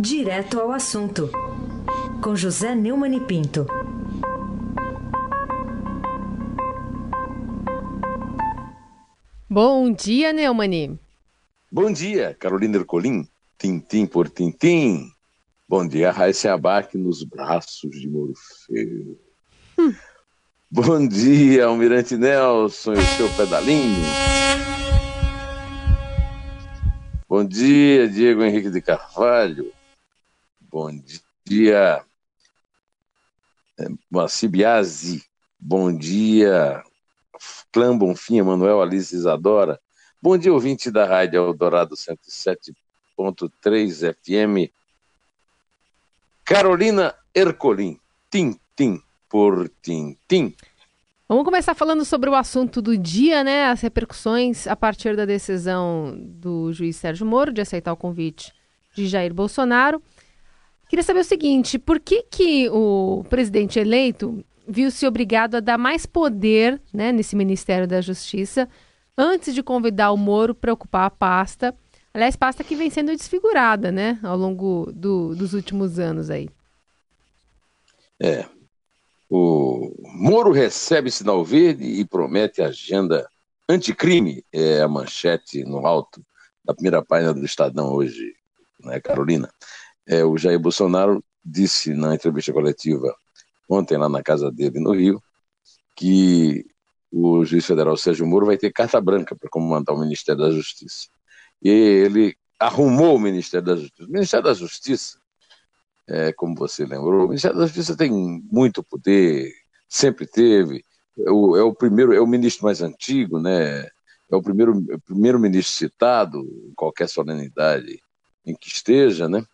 Direto ao assunto, com José Neumann e Pinto. Bom dia, Neumani. Bom dia, Carolina Ercolim, tintim por tintim. Bom dia, Raíssa Abac nos braços de Morfeu. Hum. Bom dia, Almirante Nelson e o seu pedalinho. Bom dia, Diego Henrique de Carvalho. Bom dia, Moacir. Bom dia, Clã Bonfim, Manuel Alice Isadora. Bom dia, ouvinte da Rádio Eldorado 107.3 FM. Carolina Ercolim, Tintim por Tintim. Vamos começar falando sobre o assunto do dia, né? As repercussões a partir da decisão do juiz Sérgio Moro de aceitar o convite de Jair Bolsonaro. Queria saber o seguinte: por que, que o presidente eleito viu-se obrigado a dar mais poder né, nesse Ministério da Justiça antes de convidar o Moro para ocupar a pasta? Aliás, pasta que vem sendo desfigurada né, ao longo do, dos últimos anos aí. É, o Moro recebe sinal verde e promete agenda anticrime, é a manchete no alto da primeira página do Estadão hoje, né, Carolina? É, o Jair Bolsonaro disse na entrevista coletiva ontem lá na casa dele no Rio que o juiz federal Sérgio Moro vai ter carta branca para comandar o Ministério da Justiça. E ele arrumou o Ministério da Justiça. O Ministério da Justiça é, como você lembrou, o Ministério da Justiça tem muito poder, sempre teve. É o, é o primeiro, é o ministro mais antigo, né? É o primeiro, primeiro ministro citado em qualquer solenidade em que esteja, né?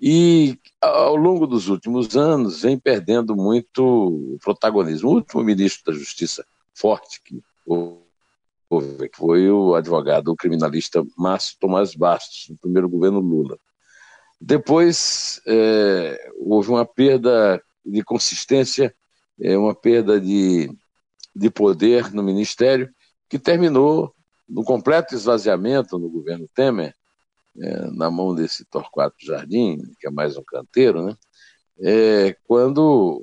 E ao longo dos últimos anos vem perdendo muito protagonismo. O último ministro da Justiça forte que houve, foi o advogado, o criminalista Márcio Tomás Bastos, no primeiro governo Lula. Depois é, houve uma perda de consistência, é, uma perda de, de poder no ministério, que terminou no completo esvaziamento no governo Temer, é, na mão desse Torquato Jardim, que é mais um canteiro, né? É, quando,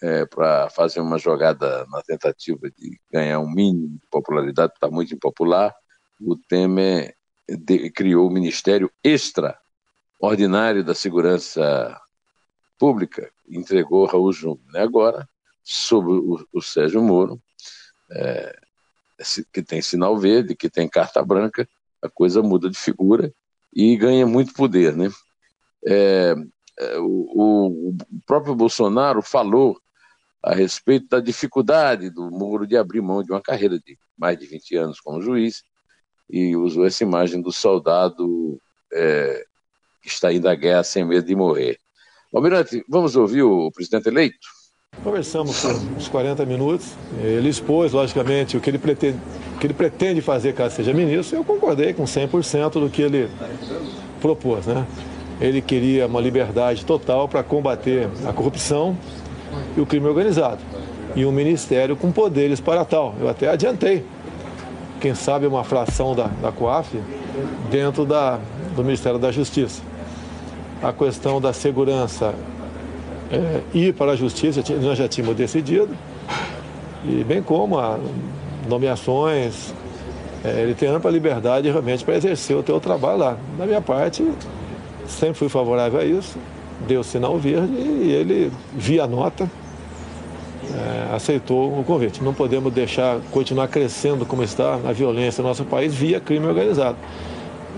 é, para fazer uma jogada na tentativa de ganhar um mínimo de popularidade, está muito impopular, o Temer de, criou o Ministério Extra ordinário da Segurança Pública, entregou Raul Júnior. Né? Agora, sobre o, o Sérgio Moro, é, que tem sinal verde, que tem carta branca, a coisa muda de figura e ganha muito poder. Né? É, é o, o, próprio Bolsonaro falou a respeito da dificuldade do Moro de abrir mão de uma carreira de mais de 20 anos como juiz e usou essa imagem do soldado é, que está indo à guerra sem medo de morrer. Almirante, vamos ouvir o presidente eleito? Conversamos por uns 40 minutos. Ele expôs, logicamente, o que ele pretende, que ele pretende fazer caso seja ministro. Eu concordei com 100% do que ele propôs. Né? Ele queria uma liberdade total para combater a corrupção e o crime organizado. E um ministério com poderes para tal. Eu até adiantei. Quem sabe uma fração da, da COAF dentro da, do Ministério da Justiça a questão da segurança é, ir para a justiça, nós já tínhamos decidido, e bem como a nomeações, é, ele tem ampla liberdade realmente para exercer o teu trabalho lá. Da minha parte, sempre fui favorável a isso, deu sinal verde e ele, via nota, é, aceitou o convite. Não podemos deixar continuar crescendo como está a violência no nosso país via crime organizado.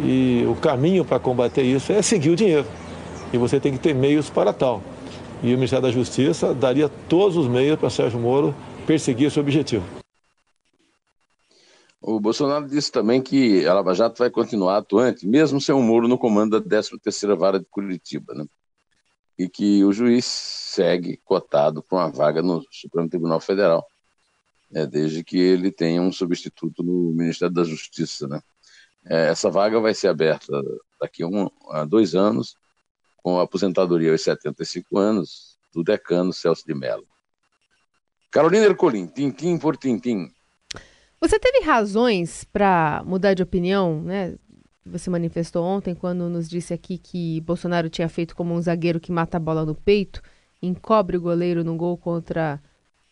E o caminho para combater isso é seguir o dinheiro e você tem que ter meios para tal. E o Ministério da Justiça daria todos os meios para Sérgio Moro perseguir esse objetivo. O Bolsonaro disse também que a Lava Jato vai continuar atuante, mesmo sem o Moro no comando da 13ª Vara de Curitiba, né? E que o juiz segue cotado para uma vaga no Supremo Tribunal Federal, né? desde que ele tenha um substituto no Ministério da Justiça, né? É, essa vaga vai ser aberta daqui a, um, a dois anos com a aposentadoria aos 75 anos do decano Celso de Mello. Carolina Ercolim, tintim por tintim. Você teve razões para mudar de opinião, né? você manifestou ontem quando nos disse aqui que Bolsonaro tinha feito como um zagueiro que mata a bola no peito, encobre o goleiro num gol contra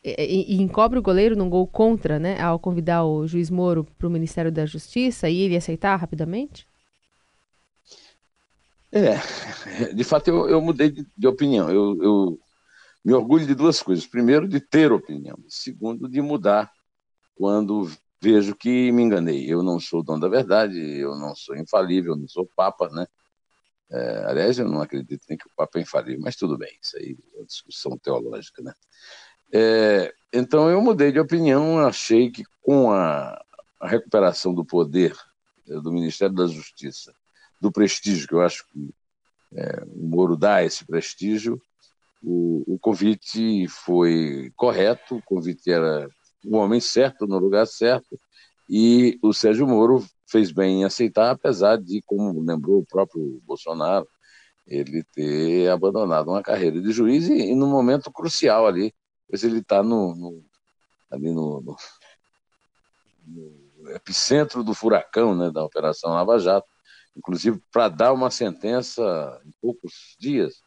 e, e encobre o goleiro num gol contra, né, ao convidar o juiz Moro para o Ministério da Justiça e ele aceitar rapidamente? É, de fato eu, eu mudei de, de opinião. Eu, eu, me orgulho de duas coisas. Primeiro, de ter opinião. Segundo, de mudar quando vejo que me enganei. Eu não sou dono da verdade, eu não sou infalível, não sou papa, né? É, aliás, eu não acredito nem que o papa é infalível, mas tudo bem, isso aí é uma discussão teológica, né? É, então eu mudei de opinião, achei que com a, a recuperação do poder é, do Ministério da Justiça, do prestígio que eu acho que é, o Moro dá esse prestígio, o, o convite foi correto, o convite era o homem certo no lugar certo, e o Sérgio Moro fez bem em aceitar, apesar de, como lembrou o próprio Bolsonaro, ele ter abandonado uma carreira de juiz e, e num momento crucial ali, pois ele está no, no, ali no, no, no, epicentro do furacão né, da Operação Lava Jato, inclusive para dar uma sentença em poucos dias,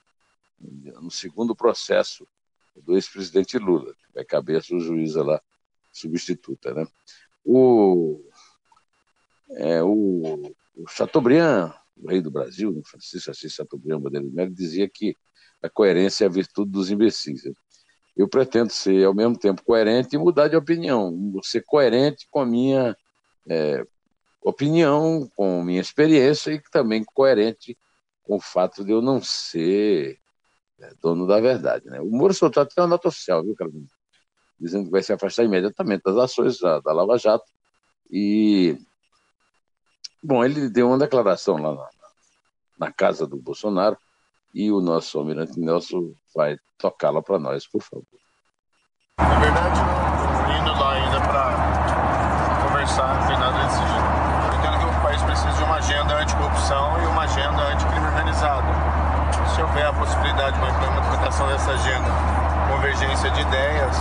no segundo processo do ex-presidente Lula, que vai caber a sua juíza lá substituta. Né? O, é, o, o Chateaubriand, o rei do Brasil, né, Francisco Assis Chateaubriand Bandeira de Melo, dizia que a coerência é a virtude dos imbecis. Eu pretendo ser, ao mesmo tempo, coerente e mudar de opinião. Ser coerente com a minha é, opinião, com minha experiência e também coerente com o fato de eu não ser é, dono da verdade. Né? O Moro soltou até uma nota oficial, viu, Carolina? dizendo que vai se afastar imediatamente das ações da, da Lava Jato. E, bom, ele deu uma declaração lá na, na casa do Bolsonaro e o nosso almirante Nelson vai tocá-la para nós, por favor. Na verdade, não convergência de ideias,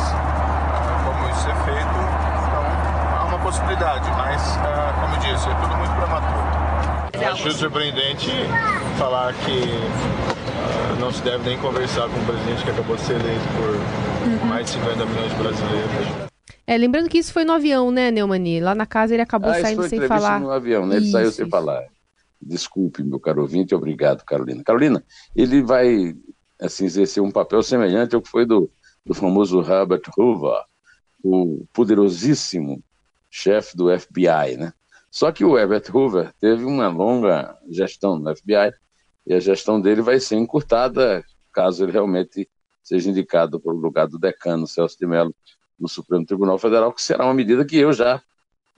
ser feito, então há uma possibilidade, mas, ah, como eu disse, é tudo muito prematuro. Acho surpreendente falar que uh, não se deve nem conversar com o presidente que acabou de ser eleito por uhum. mais de 50 milhões de brasileiros. É, lembrando que isso foi no avião, né, Neumani? Lá na casa ele acabou ah, saindo sem falar. no avião, né? Ele isso, saiu sem isso. falar. Desculpe, meu caro ouvinte, obrigado, Carolina. Carolina, ele vai assim, exercer um papel semelhante ao que foi do, do famoso Robert Hoover, o poderosíssimo chefe do FBI, né? Só que o Herbert Hoover teve uma longa gestão no FBI e a gestão dele vai ser encurtada caso ele realmente seja indicado para o lugar do decano Celso de Mello no Supremo Tribunal Federal, que será uma medida que eu já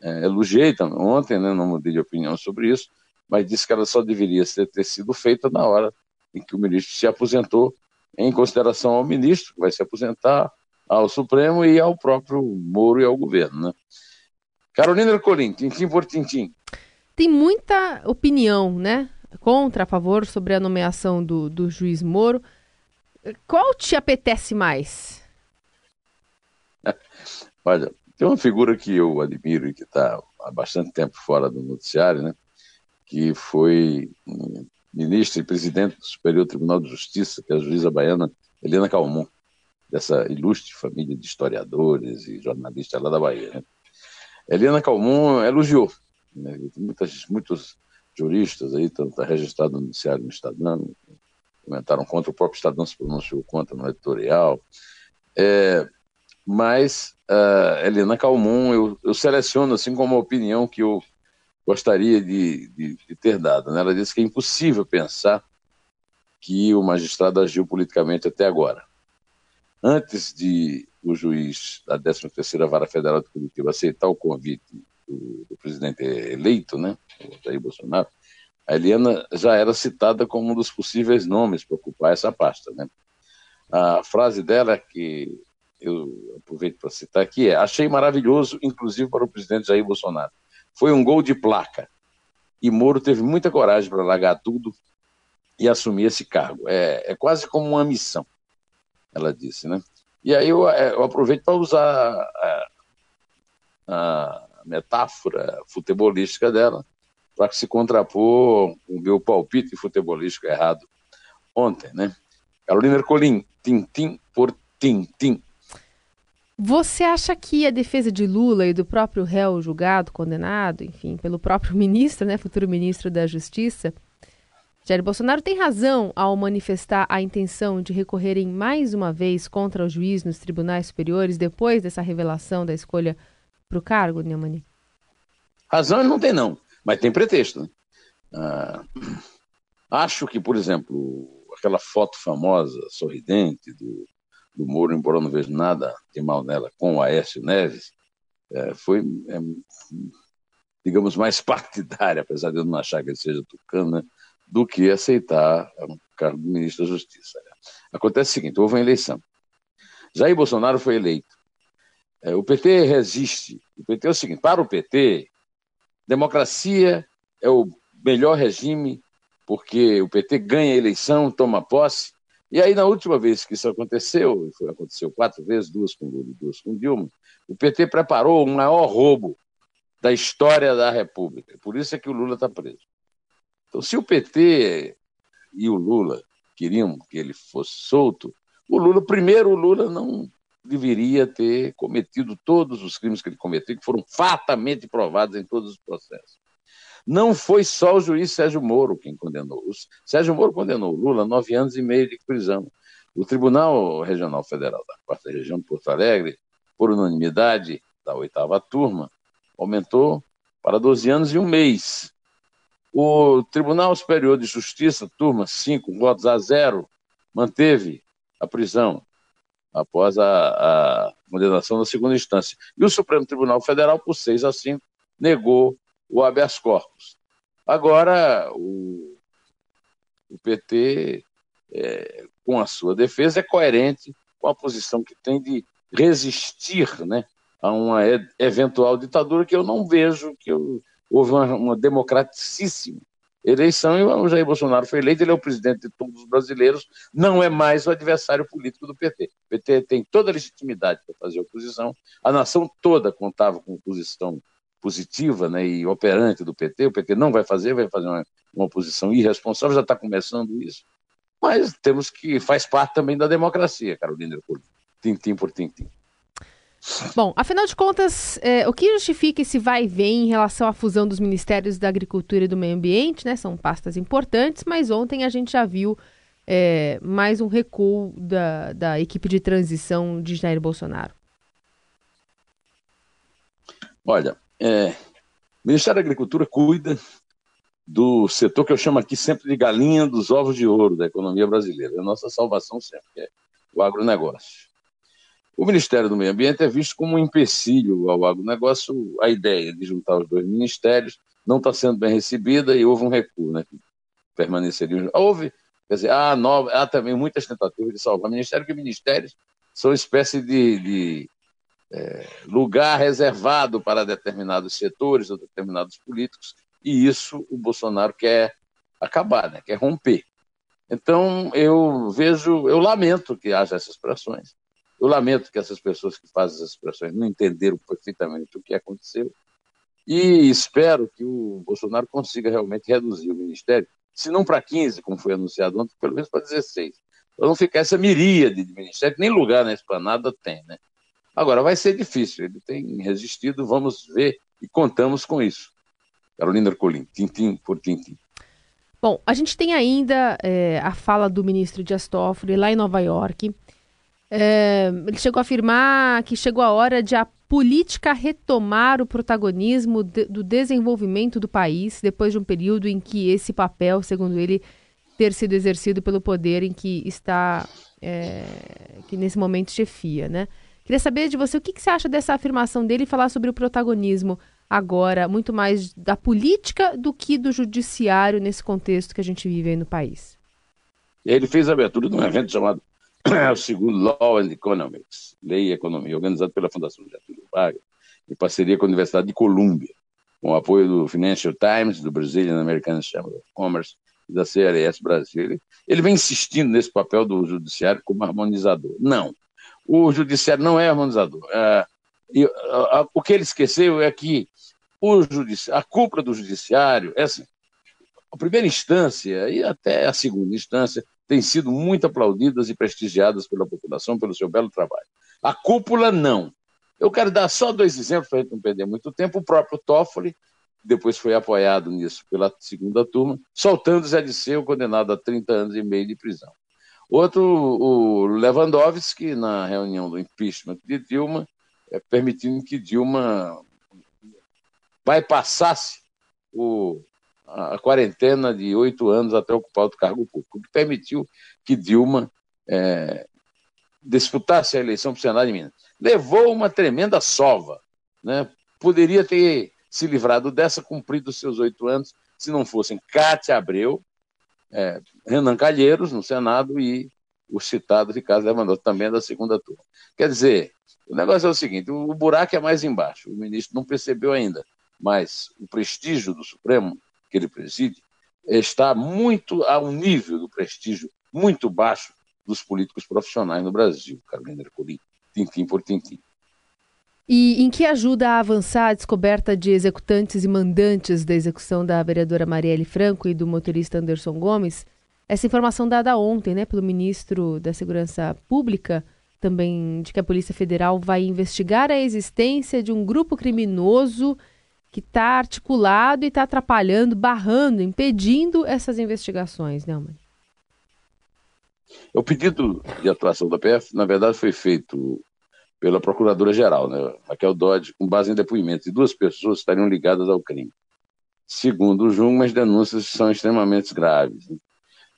é, elogiei também, ontem, né, não mudei de opinião sobre isso, mas disse que ela só deveria ter sido feita na hora em que o ministro se aposentou, em consideração ao ministro que vai se aposentar, ao Supremo e ao próprio Moro e ao governo. Né? Carolina Ercolim, tintim por tintim. Tem muita opinião, né? Contra, a favor, sobre a nomeação do, do juiz Moro. Qual te apetece mais? Olha, tem uma figura que eu admiro e que está há bastante tempo fora do noticiário, né? que foi ministra e presidente do Superior Tribunal de Justiça, que é a juíza baiana Helena Calmon dessa ilustre família de historiadores e jornalistas lá da Bahia. Né? Helena Calmon elogiou. Né? Muitas, muitos juristas aí, está tá registrado no noticiário no Estadão, comentaram contra, o próprio Estadão se pronunciou contra no editorial. É, mas uh, Helena Calmon eu, eu, seleciono assim como uma opinião que eu gostaria de, de, de ter dado. Né? Ela disse que é impossível pensar que o magistrado agiu politicamente até agora antes de o juiz da 13ª Vara Federal de Curitiba aceitar o convite do, do presidente eleito, né, Jair Bolsonaro, a Eliana já era citada como um dos possíveis nomes para ocupar essa pasta. Né? A frase dela, que eu aproveito para citar aqui, é: Achei maravilhoso, inclusive para o presidente Jair Bolsonaro. Foi um gol de placa. E Moro teve muita coragem para largar tudo e assumir esse cargo. É, é quase como uma missão ela disse, né? E aí eu, é, eu aproveito para usar a, a, metáfora futebolística dela, para se contrapor o meu palpite futebolístico errado ontem, né? Carolina Ercolim, tintim por tintim. Você acha que a defesa de Lula e do próprio réu julgado, condenado, enfim, pelo próprio ministro, né, futuro ministro da Justiça, Jair Bolsonaro tem razão ao manifestar a intenção de recorrerem mais uma vez contra o juiz nos tribunais superiores depois dessa revelação da escolha para o cargo, Neumani? Razão ele não tem, não, mas tem pretexto. Né? Ah, acho que, por exemplo, aquela foto famosa, sorridente, do, do Moro, embora eu não vejo nada de mal nela, com o Aécio Neves, é, foi, é, digamos, mais partidária, apesar de eu não achar que ele seja tucano, né? do que aceitar o cargo de ministro da Justiça. Acontece o seguinte: houve uma eleição. Jair Bolsonaro foi eleito. É, o PT resiste. O PT é o seguinte: para o PT, democracia é o melhor regime, porque o PT ganha a eleição, toma posse. E aí, na última vez que isso aconteceu, foi, aconteceu quatro vezes, duas com Lula e duas com Dilma, o PT preparou o maior roubo da história da República. Por isso é que o Lula está preso. Então, se o PT e o Lula queriam que ele fosse solto, o Lula, primeiro, o Lula não deveria ter cometido todos os crimes que ele cometeu, que foram fatamente provados em todos os processos. Não foi só o juiz Sérgio Moro quem condenou. O Sérgio Moro condenou o Lula a nove anos e meio de prisão. O Tribunal Regional Federal da Quarta Região de Porto Alegre, por unanimidade da oitava turma, aumentou para 12 anos e um mês. O Tribunal Superior de Justiça, turma 5, votos a zero, manteve a prisão após a, a, condenação da segunda instância. E o Supremo Tribunal Federal, por 6 a 5, negou o habeas corpus. Agora, o, o PT, é, com a sua defesa, é coerente com a posição que tem de resistir né, a uma eventual ditadura que eu não vejo que eu houve uma, uma democraticíssima eleição e o Jair Bolsonaro foi eleito, ele é o presidente de todos os brasileiros, não é mais o adversário político do PT. O PT tem toda a legitimidade para fazer oposição, a nação toda contava com oposição positiva né, e operante do PT, o PT não vai fazer, vai fazer uma, uma oposição irresponsável, já está começando isso, mas temos que, faz parte também da democracia, Carolina Ercolim, tintim por tintim. Bom, afinal de contas, é, o que justifica esse vai e vem em relação à fusão dos Ministérios da Agricultura e do Meio Ambiente, né? São pastas importantes, mas ontem a gente já viu é, mais um recuo da, da equipe de transição de Jair Bolsonaro. Olha, é, o Ministério da Agricultura cuida do setor que eu chamo aqui sempre de galinha dos ovos de ouro da economia brasileira. É a nossa salvação sempre, é o agronegócio. O Ministério do Meio Ambiente é visto como um empecilho ao agronegócio. A ideia de juntar os dois ministérios não está sendo bem recebida e houve um recuo, né? Permaneceria. Houve, quer dizer, há, nova, há também muitas tentativas de salvar o Ministério, que ministérios são espécie de, de é, lugar reservado para determinados setores ou determinados políticos, e isso o Bolsonaro quer acabar, né? quer romper. Então, eu vejo, eu lamento que haja essas pressões. Eu lamento que essas pessoas que fazem essas expressões não entenderam perfeitamente o que aconteceu e espero que o Bolsonaro consiga realmente reduzir o ministério, se não para 15, como foi anunciado ontem, pelo menos para 16. Para não ficar essa miríade de ministérios, nem lugar na esplanada tem, né? Agora, vai ser difícil, ele tem resistido, vamos ver e contamos com isso. Carolina Ercolim, tintim por tintim. Bom, a gente tem ainda é, a fala do ministro Dias Toffoli lá em Nova York, é, ele chegou a afirmar que chegou a hora de a política retomar o protagonismo de, do desenvolvimento do país depois de um período em que esse papel, segundo ele, ter sido exercido pelo poder em que está, é, que nesse momento chefia, né? Queria saber de você o que, que você acha dessa afirmação dele e falar sobre o protagonismo agora, muito mais da política do que do judiciário nesse contexto que a gente vive aí no país. Ele fez a abertura de um evento chamado o segundo Law and Economics, Lei e Economia, organizado pela Fundação Getúlio Vargas, em parceria com a Universidade de Colômbia, com o apoio do Financial Times, do Brazilian American Chamber of Commerce e da CLS Brasil. Ele vem insistindo nesse papel do judiciário como harmonizador. Não, o judiciário não é harmonizador. É, e, a, a, o que ele esqueceu é que judici... a cúpula do judiciário, é assim, a primeira instância e até a segunda instância têm sido muito aplaudidas e prestigiadas pela população pelo seu belo trabalho. A cúpula, não. Eu quero dar só dois exemplos para a gente não perder muito tempo. O próprio Toffoli, depois foi apoiado nisso pela segunda turma, soltando Zé Disseu, condenado a 30 anos e meio de prisão. Outro, o Lewandowski, na reunião do impeachment de Dilma, é, permitindo que Dilma bypassasse o, a, quarentena de oito anos até ocupar o cargo público, o que permitiu que Dilma é, disputasse a eleição para o Senado de Minas. Levou uma tremenda sova. Né? Poderia ter se livrado dessa, cumprido os seus oito anos, se não fossem Cátia Abreu, é, Renan Calheiros no Senado e o citado Ricardo Lewandowski, também da segunda turma. Quer dizer, o negócio é o seguinte: o buraco é mais embaixo, o ministro não percebeu ainda, mas o prestígio do Supremo, que ele preside, está muito a um nível do prestígio muito baixo dos políticos profissionais no Brasil, Carolina Ercolim, tintim por tintim. E em que ajuda a avançar a descoberta de executantes e mandantes da execução da vereadora Marielle Franco e do motorista Anderson Gomes? Essa informação dada ontem né, pelo ministro da Segurança Pública, também de que a Polícia Federal vai investigar a existência de um grupo criminoso que está articulado e está atrapalhando, barrando, impedindo essas investigações, né, Mãe? O pedido de atuação da PF, na verdade, foi feito pela Procuradora-Geral, né, Raquel Dodge, com base em depoimentos de duas pessoas que estariam ligadas ao crime. Segundo o Jungmann, as denúncias são extremamente graves.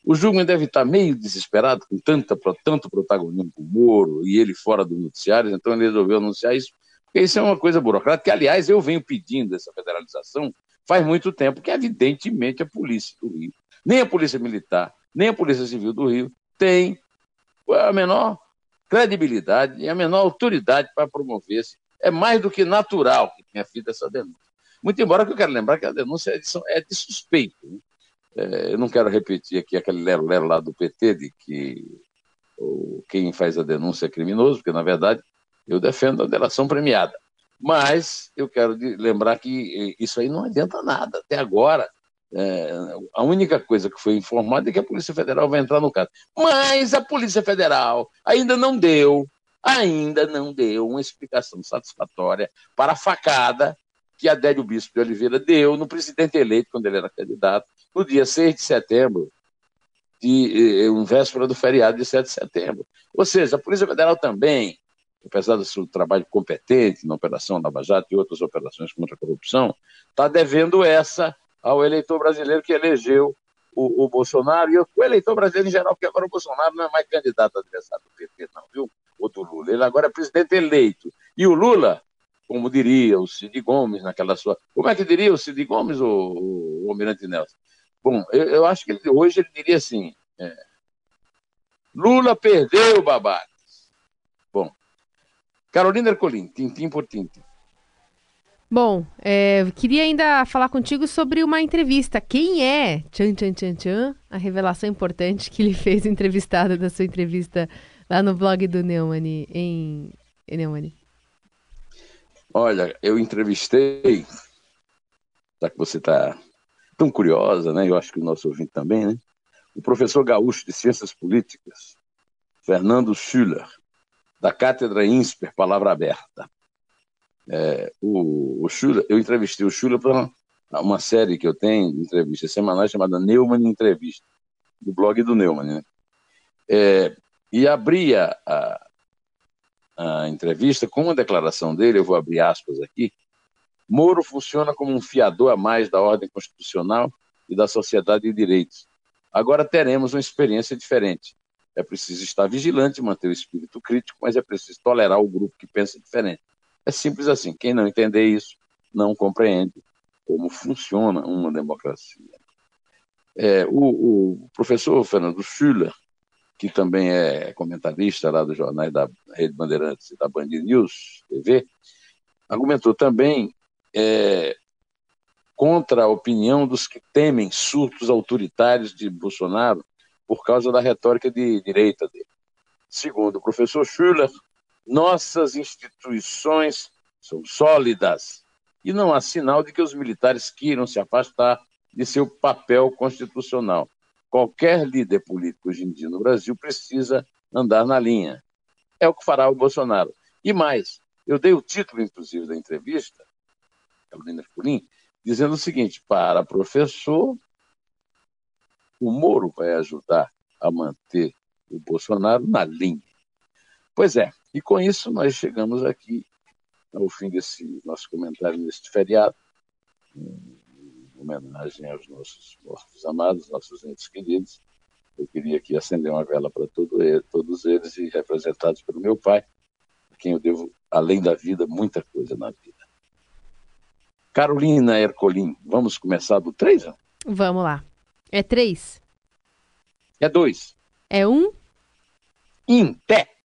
O Jungmann deve estar meio desesperado com tanta, tanto protagonismo com o Moro e ele fora do noticiário, então ele resolveu anunciar isso, porque isso é uma coisa burocrática, aliás, eu venho pedindo essa federalização faz muito tempo, que evidentemente a polícia do Rio, nem a polícia militar, nem a polícia civil do Rio tem a menor credibilidade e a menor autoridade para promover-se. É mais do que natural que tenha feito essa denúncia. Muito embora que eu quero lembrar que a denúncia é de, é de suspeito. Né? É, eu não quero repetir aqui aquele lero-lero lá do PT de que quem faz a denúncia é criminoso, porque, na verdade, eu defendo a delação premiada. Mas eu quero lembrar que isso aí não adianta nada. Até agora, é, a única coisa que foi informada é que a Polícia Federal vai entrar no caso. Mas a Polícia Federal ainda não deu, ainda não deu uma explicação satisfatória para a facada que Adélio Bispo de Oliveira deu no presidente eleito, quando ele era candidato, no dia 6 de setembro, de, eh, um véspera do feriado de 7 de setembro. Ou seja, a Polícia Federal também, apesar do seu trabalho competente na Operação Lava Jato e outras operações contra a corrupção, está devendo essa ao eleitor brasileiro que elegeu o, o, Bolsonaro e o eleitor brasileiro em geral, porque agora o Bolsonaro não é mais candidato a adversário do PT, não, viu? Ou do Lula. Ele agora é presidente eleito. E o Lula, como diria o Cid Gomes naquela sua. Como é que diria o Cid Gomes, o, o, o Almirante Nelson? Bom, eu, eu, acho que ele, hoje ele diria assim: é, Lula perdeu, babaca. Bom, Carolina Ercolim, tintim por tintim. Bom, é, queria ainda falar contigo sobre uma entrevista. Quem é Tchan Tchan Tchan Tchan? A revelação importante que ele fez entrevistado da sua entrevista lá no blog do Neumann em Neumann. Olha, eu entrevistei, já que você está tão curiosa, né? Eu acho que o nosso ouvinte também, né? O professor gaúcho de Ciências Políticas, Fernando Schüller, da Cátedra INSPER Palavra Aberta. É, o, o eu entrevistei o Schula para uma, uma, série que eu tenho de entrevistas semanais chamada Neumann Entrevista, do blog do Neumann. Né? É, e abria a, a entrevista com uma declaração dele, eu vou abrir aspas aqui. Moro funciona como um fiador a mais da ordem constitucional e da sociedade de direitos. Agora teremos uma experiência diferente. É preciso estar vigilante, manter o espírito crítico, mas é preciso tolerar o grupo que pensa diferente. É simples assim. Quem não entender isso não compreende como funciona uma democracia. É, o, o, professor Fernando Schüller, que também é comentarista lá dos jornais da Rede Bandeirantes e da Band News TV, argumentou também é, contra a opinião dos que temem surtos autoritários de Bolsonaro por causa da retórica de direita dele. Segundo o professor Schüller, nossas instituições são sólidas, e não há sinal de que os militares queiram se afastar de seu papel constitucional. Qualquer líder político hoje em dia no Brasil precisa andar na linha. É o que fará o Bolsonaro. E mais, eu dei o título, inclusive, da entrevista, Carolina Fulim, dizendo o seguinte: para professor, o Moro vai ajudar a manter o Bolsonaro na linha. Pois é, e com isso nós chegamos aqui ao fim desse nosso comentário neste feriado, homenagem aos nossos mortos amados, nossos entes queridos. Eu queria aqui acender uma vela para todo ele, todos eles e representados pelo meu pai, a quem eu devo, além da vida, muita coisa na vida. Carolina Ercolim, vamos começar do 3? Vamos lá. É 3? É 2. É 1? Um? Em pé.